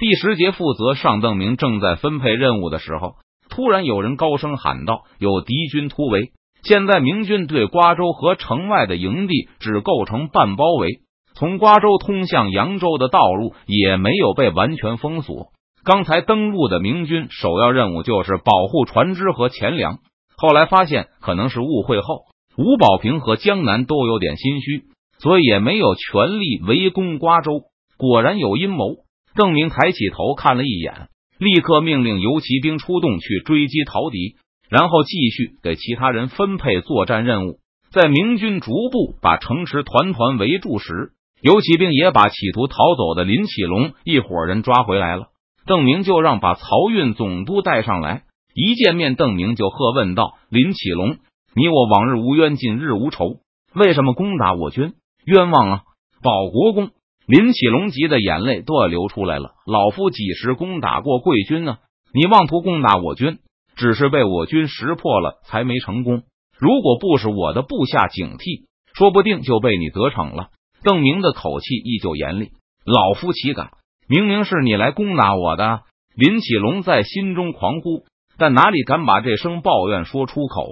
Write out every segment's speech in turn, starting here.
第十节负责上，邓明正在分配任务的时候，突然有人高声喊道：“有敌军突围！”现在明军对瓜州和城外的营地只构成半包围，从瓜州通向扬州的道路也没有被完全封锁。刚才登陆的明军首要任务就是保护船只和钱粮，后来发现可能是误会后，吴保平和江南都有点心虚，所以也没有全力围攻瓜州。果然有阴谋。邓明抬起头看了一眼，立刻命令游骑兵出动去追击逃敌。然后继续给其他人分配作战任务。在明军逐步把城池团团围住时，游骑兵也把企图逃走的林启龙一伙人抓回来了。邓明就让把漕运总督带上来。一见面，邓明就喝问道：“林启龙，你我往日无冤，近日无仇，为什么攻打我军？冤枉啊！保国公！”林启龙急的眼泪都要流出来了。老夫几时攻打过贵军呢？你妄图攻打我军！只是被我军识破了，才没成功。如果不是我的部下警惕，说不定就被你得逞了。邓明的口气依旧严厉。老夫岂敢？明明是你来攻打我的。林启龙在心中狂呼，但哪里敢把这声抱怨说出口，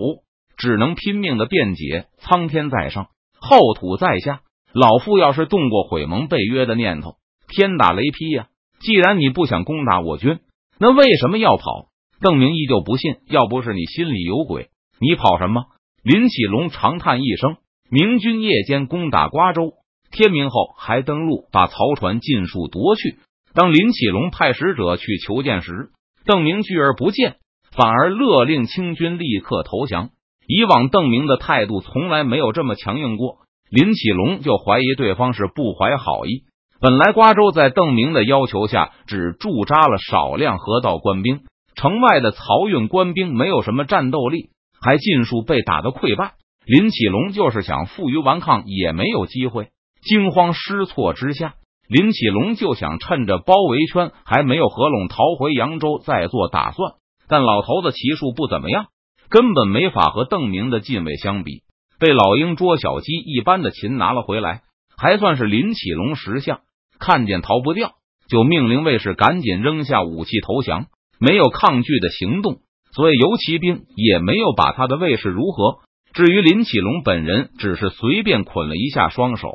只能拼命的辩解：苍天在上，厚土在下。老夫要是动过毁盟背约的念头，天打雷劈呀！既然你不想攻打我军，那为什么要跑？邓明依旧不信，要不是你心里有鬼，你跑什么？林启龙长叹一声：“明军夜间攻打瓜州，天明后还登陆，把曹船尽数夺去。当林启龙派使者去求见时，邓明拒而不见，反而勒令清军立刻投降。以往邓明的态度从来没有这么强硬过，林启龙就怀疑对方是不怀好意。本来瓜州在邓明的要求下，只驻扎了少量河道官兵。”城外的漕运官兵没有什么战斗力，还尽数被打得溃败。林启龙就是想负隅顽抗，也没有机会。惊慌失措之下，林启龙就想趁着包围圈还没有合拢，逃回扬州再做打算。但老头子骑术不怎么样，根本没法和邓明的禁卫相比。被老鹰捉小鸡一般的擒拿了回来，还算是林启龙识相，看见逃不掉，就命令卫士赶紧扔下武器投降。没有抗拒的行动，所以游骑兵也没有把他的卫士如何。至于林启龙本人，只是随便捆了一下双手，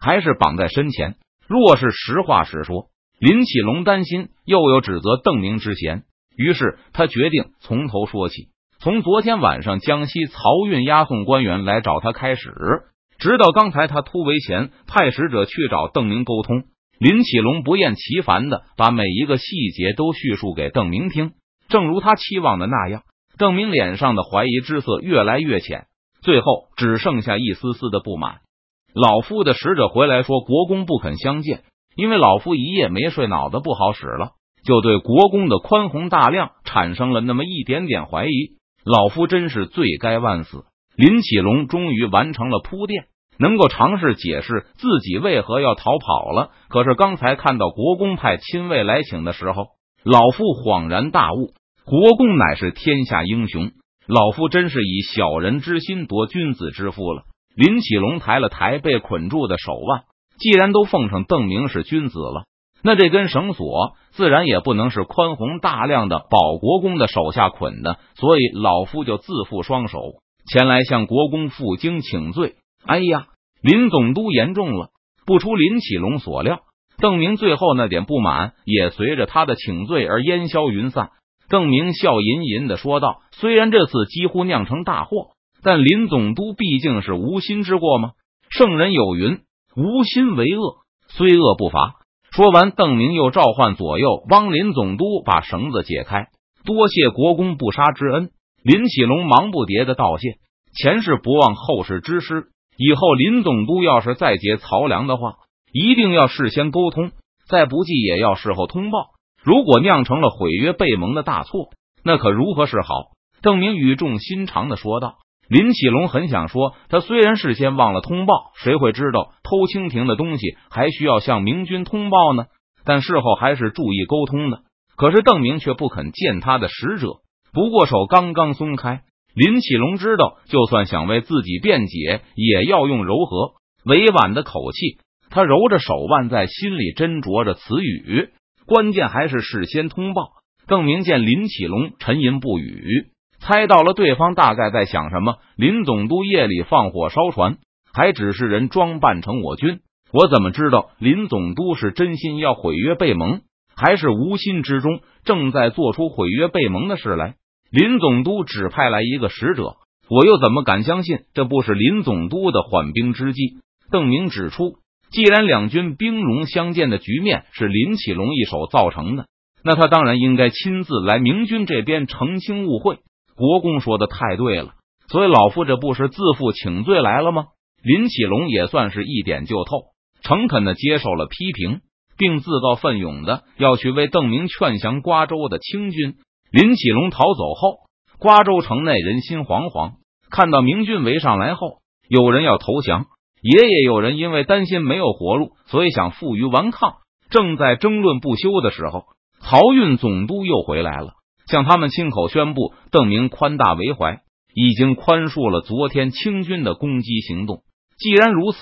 还是绑在身前。若是实话实说，林启龙担心又有指责邓明之嫌，于是他决定从头说起，从昨天晚上江西漕运押送官员来找他开始，直到刚才他突围前派使者去找邓明沟通。林启龙不厌其烦的把每一个细节都叙述给邓明听，正如他期望的那样，邓明脸上的怀疑之色越来越浅，最后只剩下一丝丝的不满。老夫的使者回来说，国公不肯相见，因为老夫一夜没睡，脑子不好使了，就对国公的宽宏大量产生了那么一点点怀疑。老夫真是罪该万死。林启龙终于完成了铺垫。能够尝试解释自己为何要逃跑了，可是刚才看到国公派亲卫来请的时候，老夫恍然大悟，国公乃是天下英雄，老夫真是以小人之心夺君子之腹了。林启龙抬了抬被捆住的手腕，既然都奉上邓明是君子了，那这根绳索自然也不能是宽宏大量的保国公的手下捆的，所以老夫就自缚双手前来向国公负荆请罪。哎呀，林总督言重了。不出林启龙所料，邓明最后那点不满也随着他的请罪而烟消云散。邓明笑吟吟的说道：“虽然这次几乎酿成大祸，但林总督毕竟是无心之过吗？圣人有云：无心为恶，虽恶不罚。”说完，邓明又召唤左右帮林总督把绳子解开，多谢国公不杀之恩。林启龙忙不迭的道谢，前世不忘后世之师。以后林总督要是再劫曹粮的话，一定要事先沟通，再不济也要事后通报。如果酿成了毁约背盟的大错，那可如何是好？邓明语重心长的说道。林启龙很想说，他虽然事先忘了通报，谁会知道偷蜻蜓的东西还需要向明军通报呢？但事后还是注意沟通的。可是邓明却不肯见他的使者，不过手刚刚松开。林启龙知道，就算想为自己辩解，也要用柔和委婉的口气。他揉着手腕，在心里斟酌着词语。关键还是事先通报。邓明见林启龙沉吟不语，猜到了对方大概在想什么。林总督夜里放火烧船，还只是人装扮成我军，我怎么知道林总督是真心要毁约背盟，还是无心之中正在做出毁约背盟的事来？林总督只派来一个使者，我又怎么敢相信这不是林总督的缓兵之计？邓明指出，既然两军兵戎相见的局面是林启龙一手造成的。那他当然应该亲自来明军这边澄清误会。国公说的太对了，所以老夫这不是自负请罪来了吗？林启龙也算是一点就透，诚恳的接受了批评，并自告奋勇的要去为邓明劝降瓜州的清军。林启龙逃走后，瓜州城内人心惶惶，看到明军围上来后，有人要投降，也也有人因为担心没有活路，所以想负隅顽抗。正在争论不休的时候。漕运总督又回来了，向他们亲口宣布，邓明宽大为怀，已经宽恕了昨天清军的攻击行动。既然如此，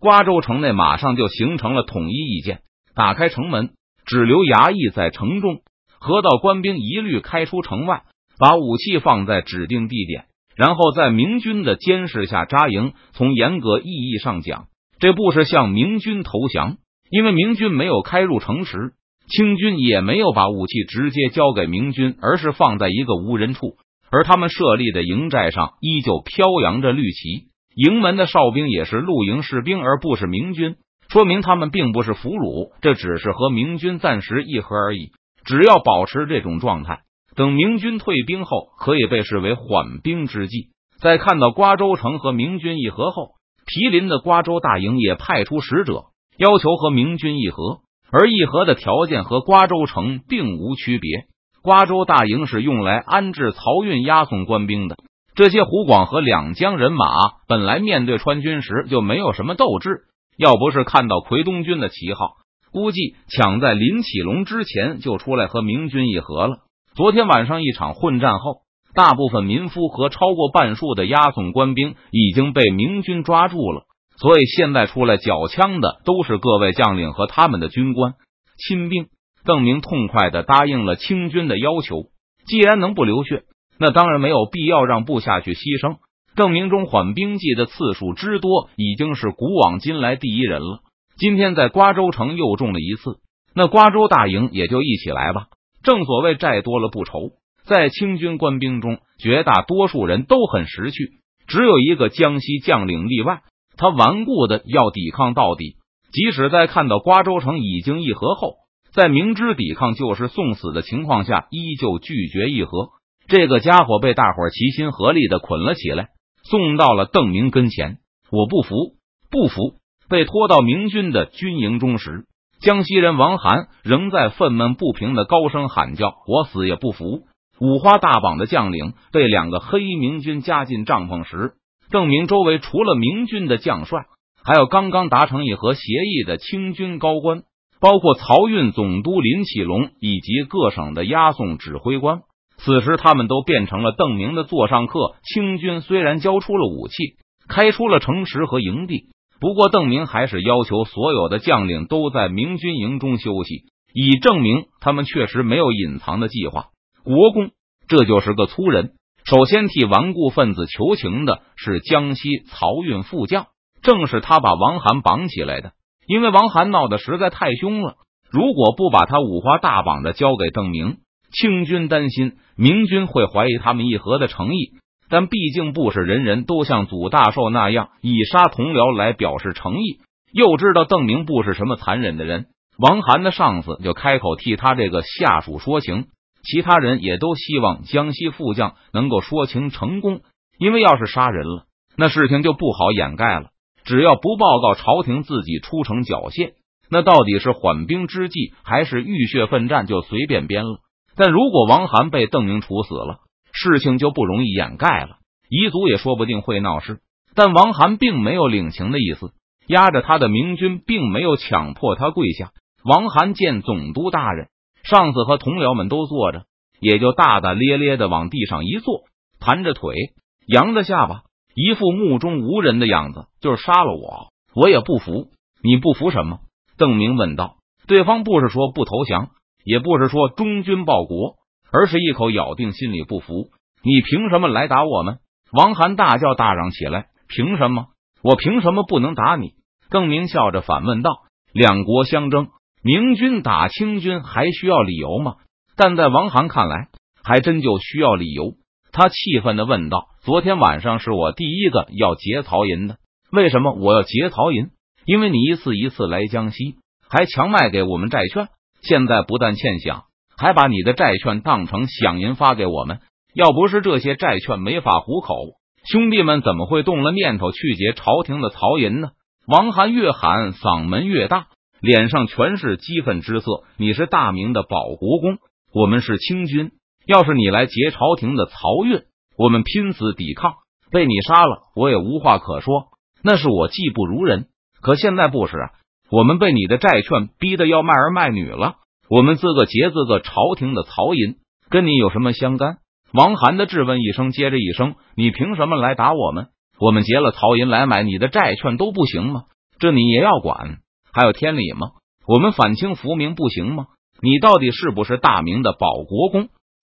瓜州城内马上就形成了统一意见：打开城门，只留衙役在城中；河道官兵一律开出城外，把武器放在指定地点，然后在明军的监视下扎营。从严格意义上讲，这不是向明军投降，因为明军没有开入城池。清军也没有把武器直接交给明军，而是放在一个无人处，而他们设立的营寨上依旧飘扬着绿旗。营门的哨兵也是露营士兵，而不是明军，说明他们并不是俘虏，这只是和明军暂时议和而已。只要保持这种状态，等明军退兵后，可以被视为缓兵之计。在看到瓜州城和明军议和后，毗邻的瓜州大营也派出使者，要求和明军议和。而议和的条件和瓜州城并无区别。瓜州大营是用来安置漕运押送官兵的。这些湖广和两江人马本来面对川军时就没有什么斗志，要不是看到奎东军的旗号，估计抢在林启龙之前就出来和明军议和了。昨天晚上一场混战后，大部分民夫和超过半数的押送官兵已经被明军抓住了。所以现在出来缴枪的都是各位将领和他们的军官亲兵。邓明痛快的答应了清军的要求。既然能不流血，那当然没有必要让部下去牺牲。邓明中缓兵计的次数之多，已经是古往今来第一人了。今天在瓜州城又中了一次，那瓜州大营也就一起来吧。正所谓债多了不愁，在清军官兵中，绝大多数人都很识趣，只有一个江西将领例外。他顽固的要抵抗到底，即使在看到瓜州城已经议和后，在明知抵抗就是送死的情况下，依旧拒绝议和。这个家伙被大伙齐心合力的捆了起来，送到了邓明跟前。我不服，不服！被拖到明军的军营中时，江西人王涵仍在愤懑不平的高声喊叫：“我死也不服！”五花大绑的将领被两个黑衣明军夹进帐篷时。邓明周围除了明军的将帅，还有刚刚达成议和协议的清军高官，包括漕运总督林启龙以及各省的押送指挥官。此时，他们都变成了邓明的座上客。清军虽然交出了武器，开出了城池和营地，不过邓明还是要求所有的将领都在明军营中休息，以证明他们确实没有隐藏的计划。国公，这就是个粗人。首先替顽固分子求情的是江西漕运副将，正是他把王涵绑起来的。因为王涵闹得实在太凶了，如果不把他五花大绑的交给邓明，清军担心明军会怀疑他们议和的诚意。但毕竟不是人人都像祖大寿那样以杀同僚来表示诚意，又知道邓明不是什么残忍的人，王涵的上司就开口替他这个下属说情。其他人也都希望江西副将能够说情成功，因为要是杀人了，那事情就不好掩盖了。只要不报告朝廷自己出城缴械，那到底是缓兵之计还是浴血奋战，就随便编了。但如果王涵被邓明处死了，事情就不容易掩盖了，彝族也说不定会闹事。但王涵并没有领情的意思，压着他的明军并没有强迫他跪下。王涵见总督大人。上司和同僚们都坐着，也就大大咧咧的往地上一坐，盘着腿，扬着下巴，一副目中无人的样子。就是杀了我，我也不服。你不服什么？邓明问道。对方不是说不投降，也不是说忠君报国，而是一口咬定心里不服。你凭什么来打我们？王涵大叫大嚷起来：“凭什么？我凭什么不能打你？”邓明笑着反问道：“两国相争，明军打清军还需要理由吗？”但在王涵看来，还真就需要理由。他气愤的问道：“昨天晚上是我第一个要劫曹营的，为什么我要劫曹营？因为你一次一次来江西，还强卖给我们债券，现在不但欠饷，还把你的债券当成饷银发给我们。要不是这些债券没法糊口，兄弟们怎么会动了念头去劫朝廷的曹营呢？”王涵越喊嗓门越大，脸上全是激愤之色。你是大明的保国公，我们是清军。要是你来劫朝廷的漕运，我们拼死抵抗，被你杀了，我也无话可说。那是我技不如人，可现在不是啊！我们被你的债券逼得要卖儿卖女了，我们自个劫自个朝廷的漕银，跟你有什么相干？王涵的质问一声接着一声：“你凭什么来打我们？我们劫了曹银来买你的债券都不行吗？这你也要管？还有天理吗？我们反清复明不行吗？你到底是不是大明的保国公？”